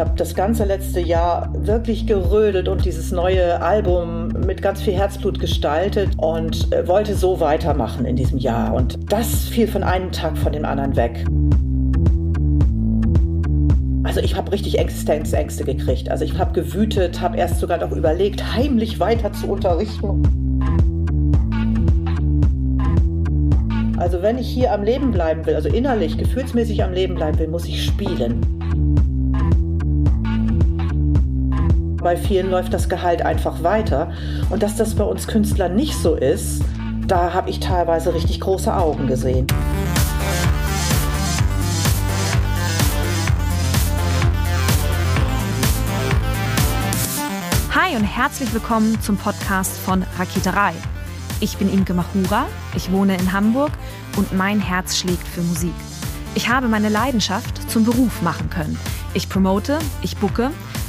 Habe das ganze letzte Jahr wirklich gerödelt und dieses neue Album mit ganz viel Herzblut gestaltet und äh, wollte so weitermachen in diesem Jahr. Und das fiel von einem Tag von dem anderen weg. Also ich habe richtig Existenzängste gekriegt. Also ich habe gewütet, habe erst sogar noch überlegt, heimlich weiter zu unterrichten. Also wenn ich hier am Leben bleiben will, also innerlich, gefühlsmäßig am Leben bleiben will, muss ich spielen. Bei vielen läuft das Gehalt einfach weiter. Und dass das bei uns Künstlern nicht so ist, da habe ich teilweise richtig große Augen gesehen. Hi und herzlich willkommen zum Podcast von Raketerei. Ich bin Imke Machura, ich wohne in Hamburg und mein Herz schlägt für Musik. Ich habe meine Leidenschaft zum Beruf machen können. Ich promote, ich bucke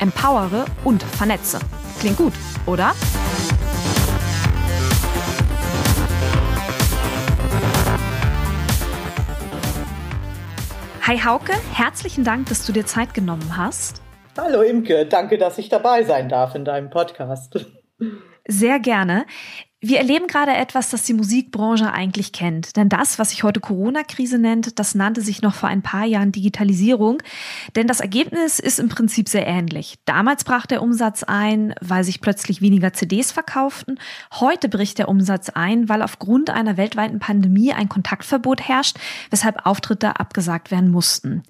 empowere und vernetze. Klingt gut, oder? Hi Hauke, herzlichen Dank, dass du dir Zeit genommen hast. Hallo Imke, danke, dass ich dabei sein darf in deinem Podcast. Sehr gerne. Wir erleben gerade etwas, das die Musikbranche eigentlich kennt. Denn das, was sich heute Corona-Krise nennt, das nannte sich noch vor ein paar Jahren Digitalisierung. Denn das Ergebnis ist im Prinzip sehr ähnlich. Damals brach der Umsatz ein, weil sich plötzlich weniger CDs verkauften. Heute bricht der Umsatz ein, weil aufgrund einer weltweiten Pandemie ein Kontaktverbot herrscht, weshalb Auftritte abgesagt werden mussten.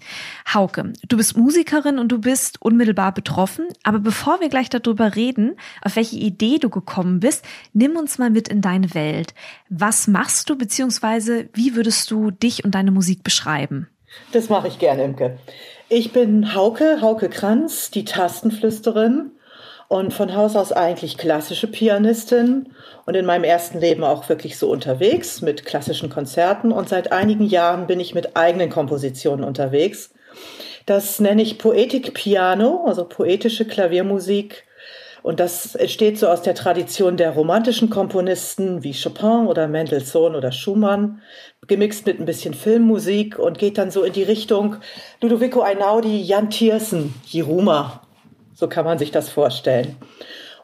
Hauke, du bist Musikerin und du bist unmittelbar betroffen. Aber bevor wir gleich darüber reden, auf welche Idee du gekommen bist, nimm uns mal mit in deine Welt. Was machst du, beziehungsweise wie würdest du dich und deine Musik beschreiben? Das mache ich gerne, Imke. Ich bin Hauke, Hauke Kranz, die Tastenflüsterin und von Haus aus eigentlich klassische Pianistin und in meinem ersten Leben auch wirklich so unterwegs mit klassischen Konzerten und seit einigen Jahren bin ich mit eigenen Kompositionen unterwegs. Das nenne ich Poetik Piano, also poetische Klaviermusik und das entsteht so aus der Tradition der romantischen Komponisten wie Chopin oder Mendelssohn oder Schumann, gemixt mit ein bisschen Filmmusik und geht dann so in die Richtung Ludovico Einaudi, Jan Tiersen, Jiruma. So kann man sich das vorstellen.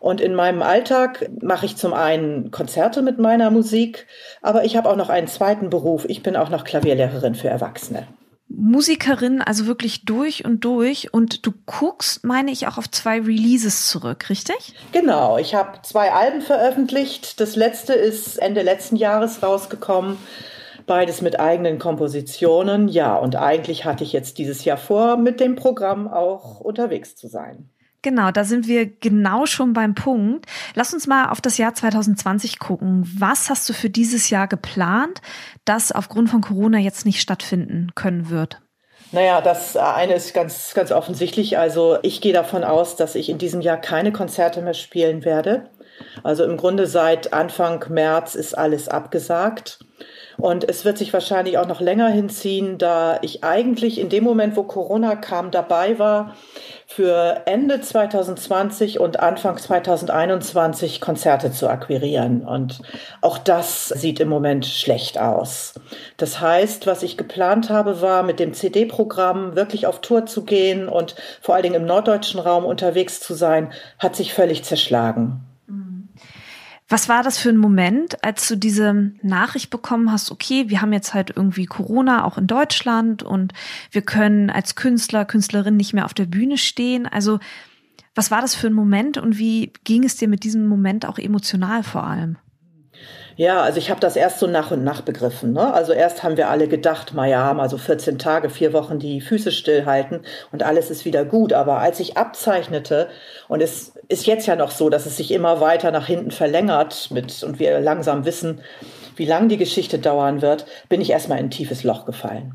Und in meinem Alltag mache ich zum einen Konzerte mit meiner Musik, aber ich habe auch noch einen zweiten Beruf. Ich bin auch noch Klavierlehrerin für Erwachsene. Musikerin, also wirklich durch und durch. Und du guckst, meine ich, auch auf zwei Releases zurück, richtig? Genau, ich habe zwei Alben veröffentlicht. Das letzte ist Ende letzten Jahres rausgekommen. Beides mit eigenen Kompositionen. Ja, und eigentlich hatte ich jetzt dieses Jahr vor, mit dem Programm auch unterwegs zu sein. Genau, da sind wir genau schon beim Punkt. Lass uns mal auf das Jahr 2020 gucken. Was hast du für dieses Jahr geplant, das aufgrund von Corona jetzt nicht stattfinden können wird? Naja, das eine ist ganz, ganz offensichtlich. Also ich gehe davon aus, dass ich in diesem Jahr keine Konzerte mehr spielen werde. Also im Grunde seit Anfang März ist alles abgesagt. Und es wird sich wahrscheinlich auch noch länger hinziehen, da ich eigentlich in dem Moment, wo Corona kam, dabei war, für Ende 2020 und Anfang 2021 Konzerte zu akquirieren. Und auch das sieht im Moment schlecht aus. Das heißt, was ich geplant habe, war mit dem CD-Programm wirklich auf Tour zu gehen und vor allen Dingen im norddeutschen Raum unterwegs zu sein, hat sich völlig zerschlagen. Was war das für ein Moment, als du diese Nachricht bekommen hast, okay, wir haben jetzt halt irgendwie Corona auch in Deutschland und wir können als Künstler, Künstlerin nicht mehr auf der Bühne stehen? Also, was war das für ein Moment und wie ging es dir mit diesem Moment auch emotional vor allem? Ja, also ich habe das erst so nach und nach begriffen. Ne? Also erst haben wir alle gedacht, ma ja, mal so 14 Tage, vier Wochen die Füße stillhalten und alles ist wieder gut. Aber als ich abzeichnete, und es ist jetzt ja noch so, dass es sich immer weiter nach hinten verlängert mit, und wir langsam wissen, wie lang die Geschichte dauern wird, bin ich erstmal in ein tiefes Loch gefallen.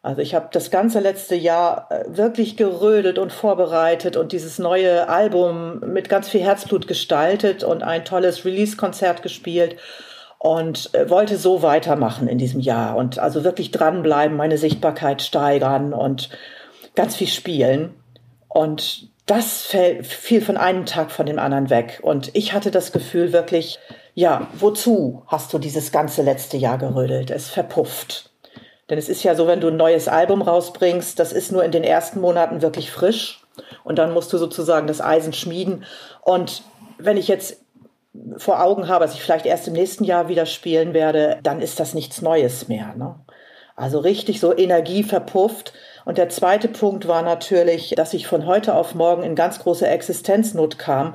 Also ich habe das ganze letzte Jahr äh, wirklich gerödelt und vorbereitet und dieses neue Album mit ganz viel Herzblut gestaltet und ein tolles Release-Konzert gespielt und äh, wollte so weitermachen in diesem Jahr und also wirklich dranbleiben, meine Sichtbarkeit steigern und ganz viel spielen. Und das fiel von einem Tag von dem anderen weg. Und ich hatte das Gefühl wirklich, ja, wozu hast du dieses ganze letzte Jahr gerödelt? Es verpufft. Denn es ist ja so, wenn du ein neues Album rausbringst, das ist nur in den ersten Monaten wirklich frisch. Und dann musst du sozusagen das Eisen schmieden. Und wenn ich jetzt vor Augen habe, dass ich vielleicht erst im nächsten Jahr wieder spielen werde, dann ist das nichts Neues mehr. Ne? Also richtig so Energie verpufft. Und der zweite Punkt war natürlich, dass ich von heute auf morgen in ganz große Existenznot kam,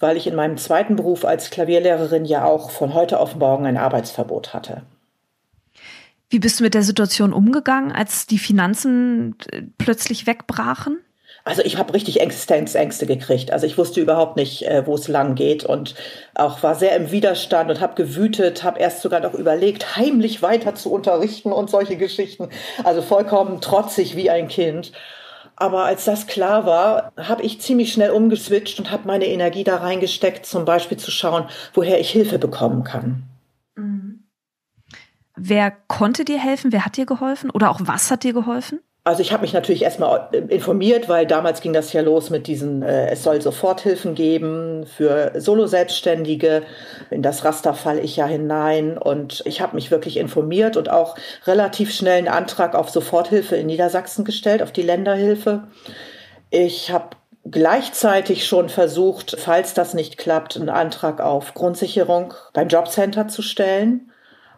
weil ich in meinem zweiten Beruf als Klavierlehrerin ja auch von heute auf morgen ein Arbeitsverbot hatte. Wie bist du mit der Situation umgegangen, als die Finanzen äh, plötzlich wegbrachen? Also ich habe richtig Existenzängste gekriegt. Also ich wusste überhaupt nicht, äh, wo es lang geht und auch war sehr im Widerstand und habe gewütet, habe erst sogar noch überlegt, heimlich weiter zu unterrichten und solche Geschichten. Also vollkommen trotzig wie ein Kind. Aber als das klar war, habe ich ziemlich schnell umgeswitcht und habe meine Energie da reingesteckt, zum Beispiel zu schauen, woher ich Hilfe bekommen kann. Wer konnte dir helfen? Wer hat dir geholfen? Oder auch was hat dir geholfen? Also ich habe mich natürlich erstmal informiert, weil damals ging das ja los mit diesen, äh, es soll Soforthilfen geben für Solo-Selbstständige. In das Raster falle ich ja hinein und ich habe mich wirklich informiert und auch relativ schnell einen Antrag auf Soforthilfe in Niedersachsen gestellt, auf die Länderhilfe. Ich habe gleichzeitig schon versucht, falls das nicht klappt, einen Antrag auf Grundsicherung beim Jobcenter zu stellen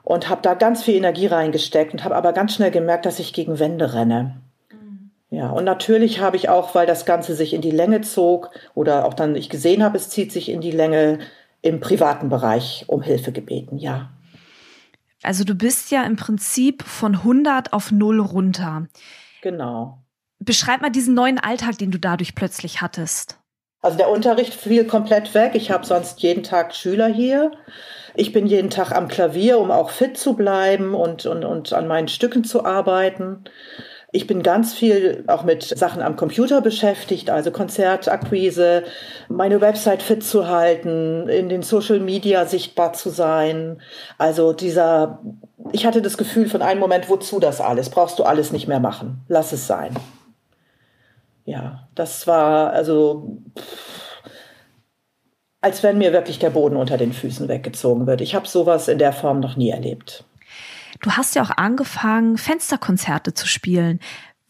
und habe da ganz viel Energie reingesteckt und habe aber ganz schnell gemerkt, dass ich gegen Wände renne. Mhm. Ja, und natürlich habe ich auch, weil das Ganze sich in die Länge zog oder auch dann ich gesehen habe, es zieht sich in die Länge im privaten Bereich um Hilfe gebeten, ja. Also du bist ja im Prinzip von 100 auf 0 runter. Genau. Beschreib mal diesen neuen Alltag, den du dadurch plötzlich hattest. Also der Unterricht fiel komplett weg. Ich habe sonst jeden Tag Schüler hier. Ich bin jeden Tag am Klavier, um auch fit zu bleiben und, und, und an meinen Stücken zu arbeiten. Ich bin ganz viel auch mit Sachen am Computer beschäftigt, also Konzertakquise, meine Website fit zu halten, in den Social Media sichtbar zu sein. Also dieser, ich hatte das Gefühl von einem Moment, wozu das alles? Brauchst du alles nicht mehr machen. Lass es sein. Ja, das war also. Pff, als wenn mir wirklich der Boden unter den Füßen weggezogen wird. Ich habe sowas in der Form noch nie erlebt. Du hast ja auch angefangen, Fensterkonzerte zu spielen.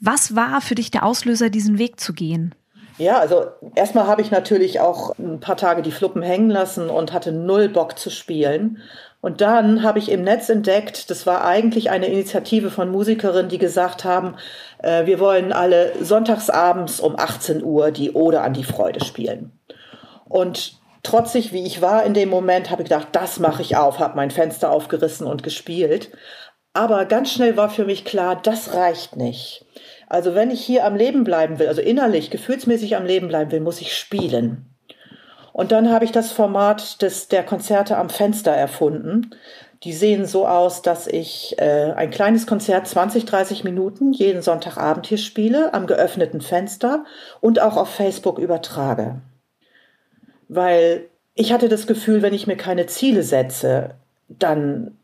Was war für dich der Auslöser, diesen Weg zu gehen? Ja, also erstmal habe ich natürlich auch ein paar Tage die Fluppen hängen lassen und hatte null Bock zu spielen. Und dann habe ich im Netz entdeckt, das war eigentlich eine Initiative von Musikerinnen, die gesagt haben, äh, wir wollen alle sonntagsabends um 18 Uhr die Ode an die Freude spielen. Und trotzig wie ich war in dem Moment, habe ich gedacht, das mache ich auf, habe mein Fenster aufgerissen und gespielt. Aber ganz schnell war für mich klar, das reicht nicht. Also wenn ich hier am Leben bleiben will, also innerlich, gefühlsmäßig am Leben bleiben will, muss ich spielen. Und dann habe ich das Format des, der Konzerte am Fenster erfunden. Die sehen so aus, dass ich äh, ein kleines Konzert 20, 30 Minuten jeden Sonntagabend hier spiele, am geöffneten Fenster und auch auf Facebook übertrage weil ich hatte das Gefühl, wenn ich mir keine Ziele setze, dann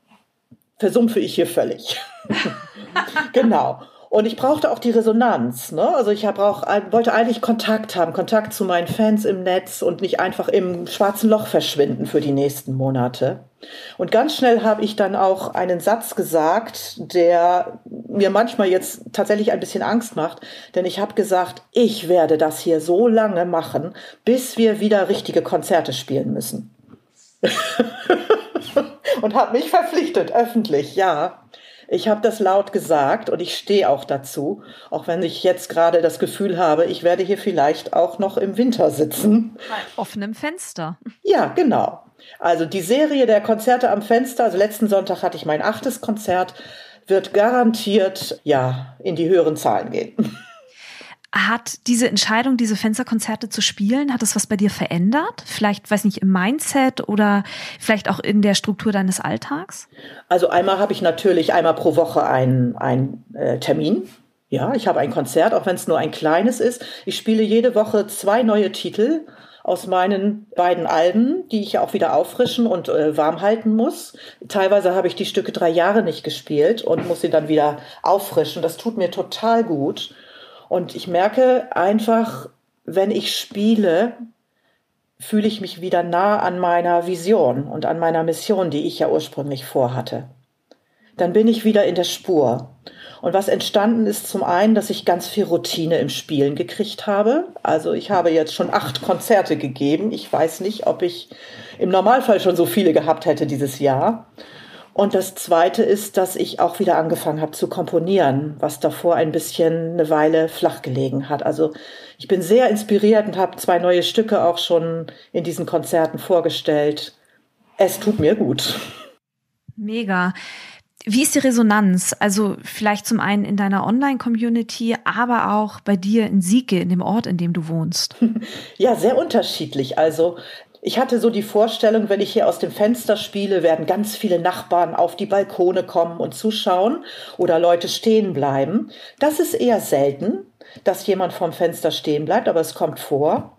versumpfe ich hier völlig. genau. Und ich brauchte auch die Resonanz. Ne? Also ich auch, wollte eigentlich Kontakt haben, Kontakt zu meinen Fans im Netz und nicht einfach im schwarzen Loch verschwinden für die nächsten Monate. Und ganz schnell habe ich dann auch einen Satz gesagt, der mir manchmal jetzt tatsächlich ein bisschen Angst macht, denn ich habe gesagt, ich werde das hier so lange machen, bis wir wieder richtige Konzerte spielen müssen. und habe mich verpflichtet, öffentlich, ja. Ich habe das laut gesagt und ich stehe auch dazu, auch wenn ich jetzt gerade das Gefühl habe, ich werde hier vielleicht auch noch im Winter sitzen. Bei offenem Fenster. Ja, genau. Also die Serie der Konzerte am Fenster, also letzten Sonntag hatte ich mein achtes Konzert, wird garantiert ja in die höheren Zahlen gehen. Hat diese Entscheidung, diese Fensterkonzerte zu spielen, hat das was bei dir verändert? Vielleicht, weiß nicht, im Mindset oder vielleicht auch in der Struktur deines Alltags? Also einmal habe ich natürlich einmal pro Woche einen, äh, Termin Ja, ich habe ein Konzert, auch wenn es nur ein kleines ist. Ich spiele jede Woche zwei neue Titel aus meinen beiden Alben, die ich ja auch wieder auffrischen und äh, warm halten muss. Teilweise habe ich die Stücke drei Jahre nicht gespielt und muss sie dann wieder auffrischen. Das tut mir total gut. Und ich merke einfach, wenn ich spiele, fühle ich mich wieder nah an meiner Vision und an meiner Mission, die ich ja ursprünglich vorhatte. Dann bin ich wieder in der Spur. Und was entstanden ist zum einen, dass ich ganz viel Routine im Spielen gekriegt habe. Also ich habe jetzt schon acht Konzerte gegeben. Ich weiß nicht, ob ich im Normalfall schon so viele gehabt hätte dieses Jahr. Und das Zweite ist, dass ich auch wieder angefangen habe zu komponieren, was davor ein bisschen eine Weile flach gelegen hat. Also ich bin sehr inspiriert und habe zwei neue Stücke auch schon in diesen Konzerten vorgestellt. Es tut mir gut. Mega. Wie ist die Resonanz? Also vielleicht zum einen in deiner Online-Community, aber auch bei dir in Sieke, in dem Ort, in dem du wohnst. Ja, sehr unterschiedlich. Also ich hatte so die Vorstellung, wenn ich hier aus dem Fenster spiele, werden ganz viele Nachbarn auf die Balkone kommen und zuschauen oder Leute stehen bleiben. Das ist eher selten, dass jemand vorm Fenster stehen bleibt, aber es kommt vor.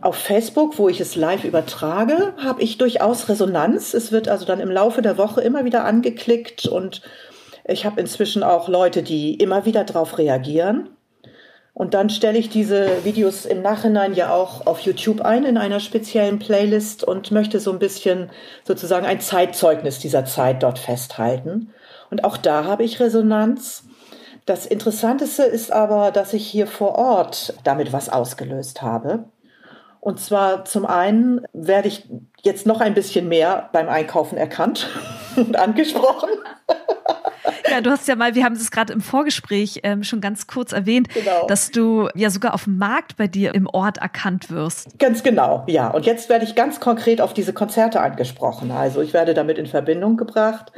Auf Facebook, wo ich es live übertrage, habe ich durchaus Resonanz. Es wird also dann im Laufe der Woche immer wieder angeklickt und ich habe inzwischen auch Leute, die immer wieder darauf reagieren. Und dann stelle ich diese Videos im Nachhinein ja auch auf YouTube ein in einer speziellen Playlist und möchte so ein bisschen sozusagen ein Zeitzeugnis dieser Zeit dort festhalten. Und auch da habe ich Resonanz. Das Interessanteste ist aber, dass ich hier vor Ort damit was ausgelöst habe. Und zwar zum einen werde ich jetzt noch ein bisschen mehr beim Einkaufen erkannt und angesprochen. Ja, du hast ja mal, wir haben es gerade im Vorgespräch ähm, schon ganz kurz erwähnt, genau. dass du ja sogar auf dem Markt bei dir im Ort erkannt wirst. Ganz genau, ja. Und jetzt werde ich ganz konkret auf diese Konzerte angesprochen. Also ich werde damit in Verbindung gebracht.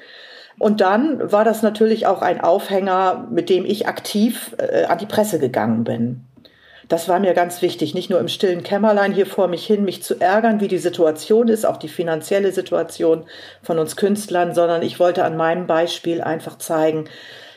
Und dann war das natürlich auch ein Aufhänger, mit dem ich aktiv äh, an die Presse gegangen bin. Das war mir ganz wichtig, nicht nur im stillen Kämmerlein hier vor mich hin, mich zu ärgern, wie die Situation ist, auch die finanzielle Situation von uns Künstlern, sondern ich wollte an meinem Beispiel einfach zeigen,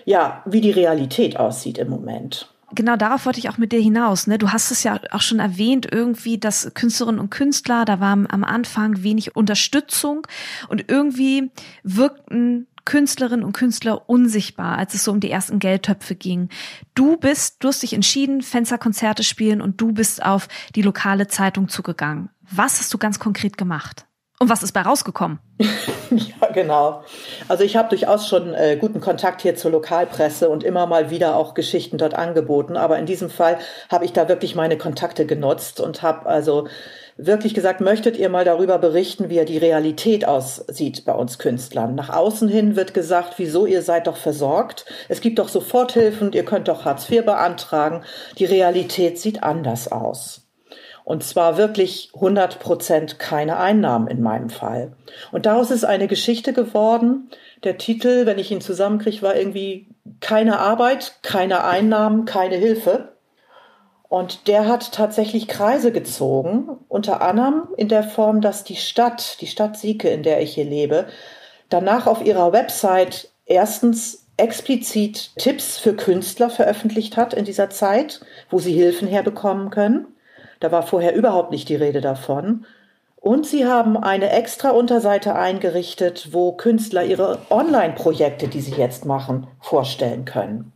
ja, wie die Realität aussieht im Moment genau darauf wollte ich auch mit dir hinaus. Ne? Du hast es ja auch schon erwähnt, irgendwie, dass Künstlerinnen und Künstler, da war am Anfang wenig Unterstützung und irgendwie wirkten Künstlerinnen und Künstler unsichtbar, als es so um die ersten Geldtöpfe ging. Du bist, du hast dich entschieden, Fensterkonzerte spielen und du bist auf die lokale Zeitung zugegangen. Was hast du ganz konkret gemacht? Und was ist bei rausgekommen? ja, genau. Also ich habe durchaus schon äh, guten Kontakt hier zur Lokalpresse und immer mal wieder auch Geschichten dort angeboten. Aber in diesem Fall habe ich da wirklich meine Kontakte genutzt und habe also wirklich gesagt, möchtet ihr mal darüber berichten, wie die Realität aussieht bei uns Künstlern. Nach außen hin wird gesagt, wieso ihr seid doch versorgt. Es gibt doch Soforthilfen, ihr könnt doch Hartz IV beantragen. Die Realität sieht anders aus. Und zwar wirklich 100 Prozent keine Einnahmen in meinem Fall. Und daraus ist eine Geschichte geworden. Der Titel, wenn ich ihn zusammenkriege, war irgendwie keine Arbeit, keine Einnahmen, keine Hilfe. Und der hat tatsächlich Kreise gezogen, unter anderem in der Form, dass die Stadt, die Stadt Sieke, in der ich hier lebe, danach auf ihrer Website erstens explizit Tipps für Künstler veröffentlicht hat in dieser Zeit, wo sie Hilfen herbekommen können. Da war vorher überhaupt nicht die Rede davon. Und sie haben eine extra Unterseite eingerichtet, wo Künstler ihre Online-Projekte, die sie jetzt machen, vorstellen können.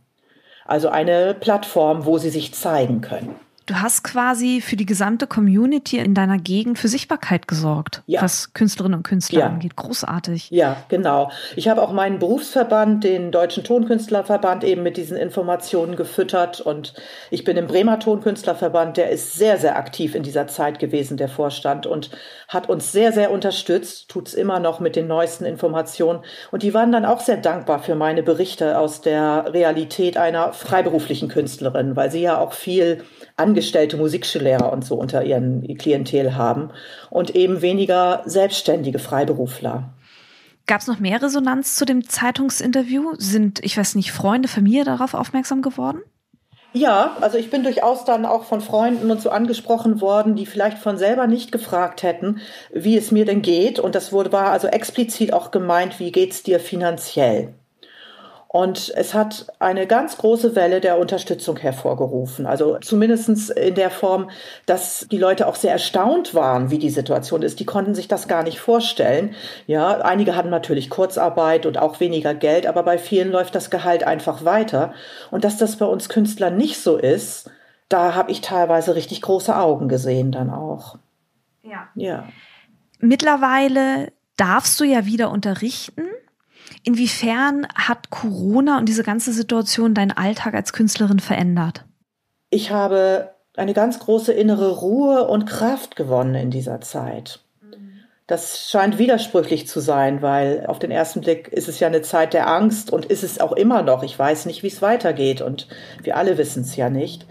Also eine Plattform, wo sie sich zeigen können. Du hast quasi für die gesamte Community in deiner Gegend für Sichtbarkeit gesorgt, ja. was Künstlerinnen und Künstler ja. angeht. Großartig. Ja, genau. Ich habe auch meinen Berufsverband, den Deutschen Tonkünstlerverband, eben mit diesen Informationen gefüttert. Und ich bin im Bremer Tonkünstlerverband, der ist sehr, sehr aktiv in dieser Zeit gewesen, der Vorstand, und hat uns sehr, sehr unterstützt, tut es immer noch mit den neuesten Informationen. Und die waren dann auch sehr dankbar für meine Berichte aus der Realität einer freiberuflichen Künstlerin, weil sie ja auch viel angestellte Musikschullehrer und so unter ihren Klientel haben und eben weniger selbstständige Freiberufler. Gab es noch mehr Resonanz zu dem Zeitungsinterview? Sind, ich weiß nicht, Freunde, Familie darauf aufmerksam geworden? Ja, also ich bin durchaus dann auch von Freunden und so angesprochen worden, die vielleicht von selber nicht gefragt hätten, wie es mir denn geht. Und das wurde, war also explizit auch gemeint, wie geht's dir finanziell? Und es hat eine ganz große Welle der Unterstützung hervorgerufen. Also zumindestens in der Form, dass die Leute auch sehr erstaunt waren, wie die Situation ist. Die konnten sich das gar nicht vorstellen. Ja, einige hatten natürlich Kurzarbeit und auch weniger Geld, aber bei vielen läuft das Gehalt einfach weiter. Und dass das bei uns Künstlern nicht so ist, da habe ich teilweise richtig große Augen gesehen dann auch. Ja. Ja. Mittlerweile darfst du ja wieder unterrichten. Inwiefern hat Corona und diese ganze Situation deinen Alltag als Künstlerin verändert? Ich habe eine ganz große innere Ruhe und Kraft gewonnen in dieser Zeit. Das scheint widersprüchlich zu sein, weil auf den ersten Blick ist es ja eine Zeit der Angst und ist es auch immer noch. Ich weiß nicht, wie es weitergeht und wir alle wissen es ja nicht.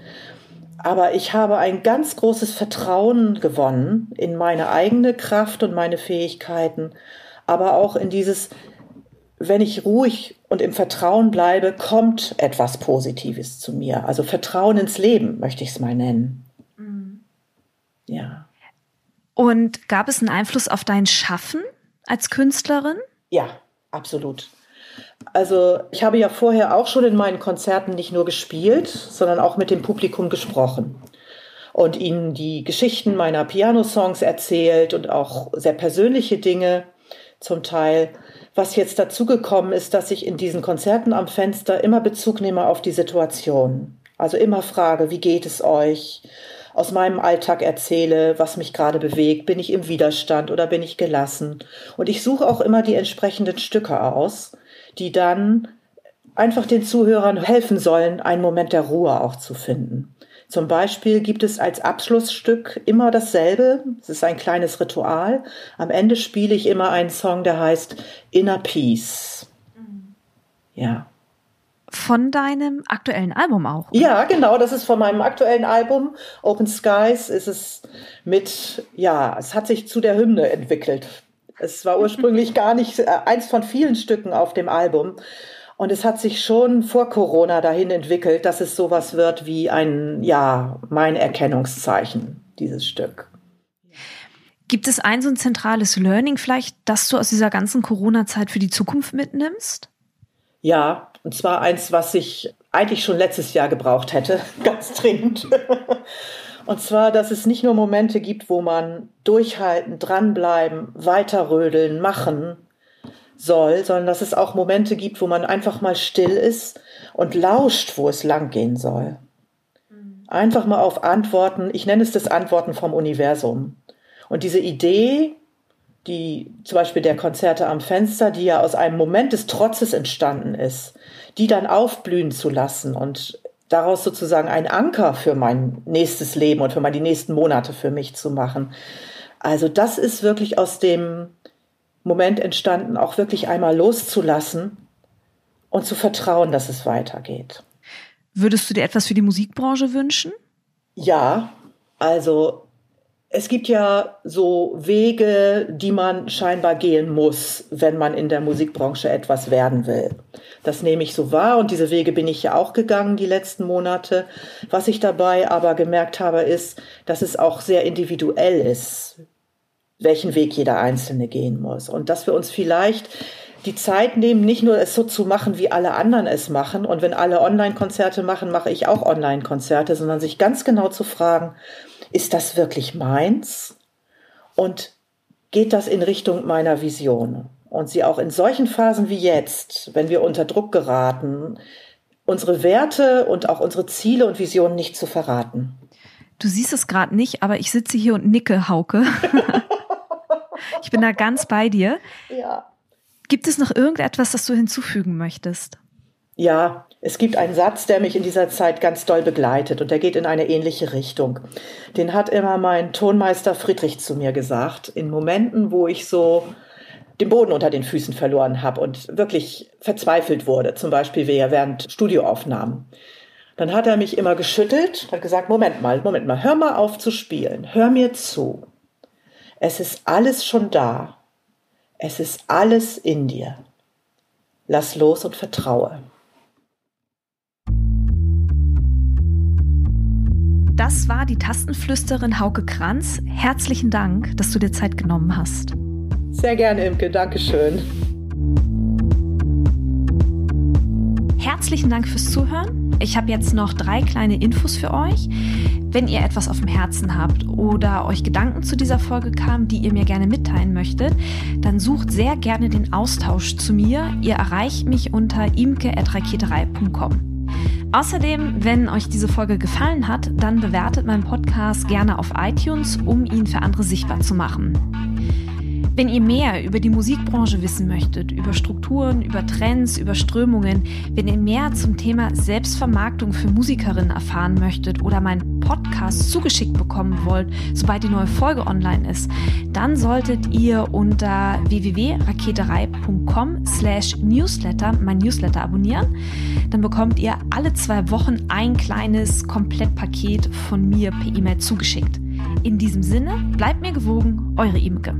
Aber ich habe ein ganz großes Vertrauen gewonnen in meine eigene Kraft und meine Fähigkeiten, aber auch in dieses, wenn ich ruhig und im Vertrauen bleibe, kommt etwas Positives zu mir. Also Vertrauen ins Leben möchte ich es mal nennen. Mhm. Ja. Und gab es einen Einfluss auf dein Schaffen als Künstlerin? Ja, absolut. Also ich habe ja vorher auch schon in meinen Konzerten nicht nur gespielt, sondern auch mit dem Publikum gesprochen und ihnen die Geschichten meiner Piano-Songs erzählt und auch sehr persönliche Dinge zum Teil. Was jetzt dazugekommen ist, dass ich in diesen Konzerten am Fenster immer Bezug nehme auf die Situation. Also immer frage, wie geht es euch? Aus meinem Alltag erzähle, was mich gerade bewegt. Bin ich im Widerstand oder bin ich gelassen? Und ich suche auch immer die entsprechenden Stücke aus, die dann einfach den Zuhörern helfen sollen, einen Moment der Ruhe auch zu finden. Zum Beispiel gibt es als Abschlussstück immer dasselbe. Es ist ein kleines Ritual. Am Ende spiele ich immer einen Song, der heißt Inner Peace. Ja. Von deinem aktuellen Album auch? Oder? Ja, genau. Das ist von meinem aktuellen Album. Open Skies ist es mit, ja, es hat sich zu der Hymne entwickelt. Es war ursprünglich gar nicht äh, eins von vielen Stücken auf dem Album. Und es hat sich schon vor Corona dahin entwickelt, dass es sowas wird wie ein, ja, mein Erkennungszeichen, dieses Stück. Gibt es ein so ein zentrales Learning vielleicht, das du aus dieser ganzen Corona-Zeit für die Zukunft mitnimmst? Ja, und zwar eins, was ich eigentlich schon letztes Jahr gebraucht hätte, ganz dringend. Und zwar, dass es nicht nur Momente gibt, wo man durchhalten, dranbleiben, weiterrödeln, machen, soll, sondern dass es auch Momente gibt, wo man einfach mal still ist und lauscht, wo es langgehen soll. Einfach mal auf Antworten, ich nenne es das Antworten vom Universum. Und diese Idee, die zum Beispiel der Konzerte am Fenster, die ja aus einem Moment des Trotzes entstanden ist, die dann aufblühen zu lassen und daraus sozusagen ein Anker für mein nächstes Leben und für meine nächsten Monate für mich zu machen. Also das ist wirklich aus dem Moment entstanden, auch wirklich einmal loszulassen und zu vertrauen, dass es weitergeht. Würdest du dir etwas für die Musikbranche wünschen? Ja, also es gibt ja so Wege, die man scheinbar gehen muss, wenn man in der Musikbranche etwas werden will. Das nehme ich so wahr und diese Wege bin ich ja auch gegangen die letzten Monate. Was ich dabei aber gemerkt habe, ist, dass es auch sehr individuell ist welchen Weg jeder Einzelne gehen muss. Und dass wir uns vielleicht die Zeit nehmen, nicht nur es so zu machen, wie alle anderen es machen. Und wenn alle Online-Konzerte machen, mache ich auch Online-Konzerte, sondern sich ganz genau zu fragen, ist das wirklich meins? Und geht das in Richtung meiner Vision? Und sie auch in solchen Phasen wie jetzt, wenn wir unter Druck geraten, unsere Werte und auch unsere Ziele und Visionen nicht zu verraten. Du siehst es gerade nicht, aber ich sitze hier und nicke, Hauke. Ich bin da ganz bei dir. Ja. Gibt es noch irgendetwas, das du hinzufügen möchtest? Ja, es gibt einen Satz, der mich in dieser Zeit ganz doll begleitet und der geht in eine ähnliche Richtung. Den hat immer mein Tonmeister Friedrich zu mir gesagt, in Momenten, wo ich so den Boden unter den Füßen verloren habe und wirklich verzweifelt wurde, zum Beispiel während Studioaufnahmen. Dann hat er mich immer geschüttelt, hat gesagt, Moment mal, Moment mal, hör mal auf zu spielen, hör mir zu. Es ist alles schon da. Es ist alles in dir. Lass los und vertraue. Das war die Tastenflüsterin Hauke Kranz. Herzlichen Dank, dass du dir Zeit genommen hast. Sehr gerne, Imke. Dankeschön. herzlichen Dank fürs Zuhören. Ich habe jetzt noch drei kleine Infos für euch. Wenn ihr etwas auf dem Herzen habt oder euch Gedanken zu dieser Folge kamen, die ihr mir gerne mitteilen möchtet, dann sucht sehr gerne den Austausch zu mir. Ihr erreicht mich unter imke.raketerei.com. Außerdem, wenn euch diese Folge gefallen hat, dann bewertet meinen Podcast gerne auf iTunes, um ihn für andere sichtbar zu machen. Wenn ihr mehr über die Musikbranche wissen möchtet, über Strukturen, über Trends, über Strömungen, wenn ihr mehr zum Thema Selbstvermarktung für Musikerinnen erfahren möchtet oder meinen Podcast zugeschickt bekommen wollt, sobald die neue Folge online ist, dann solltet ihr unter www.raketerei.com slash newsletter mein Newsletter abonnieren. Dann bekommt ihr alle zwei Wochen ein kleines Komplettpaket von mir per E-Mail zugeschickt. In diesem Sinne, bleibt mir gewogen, eure Imke.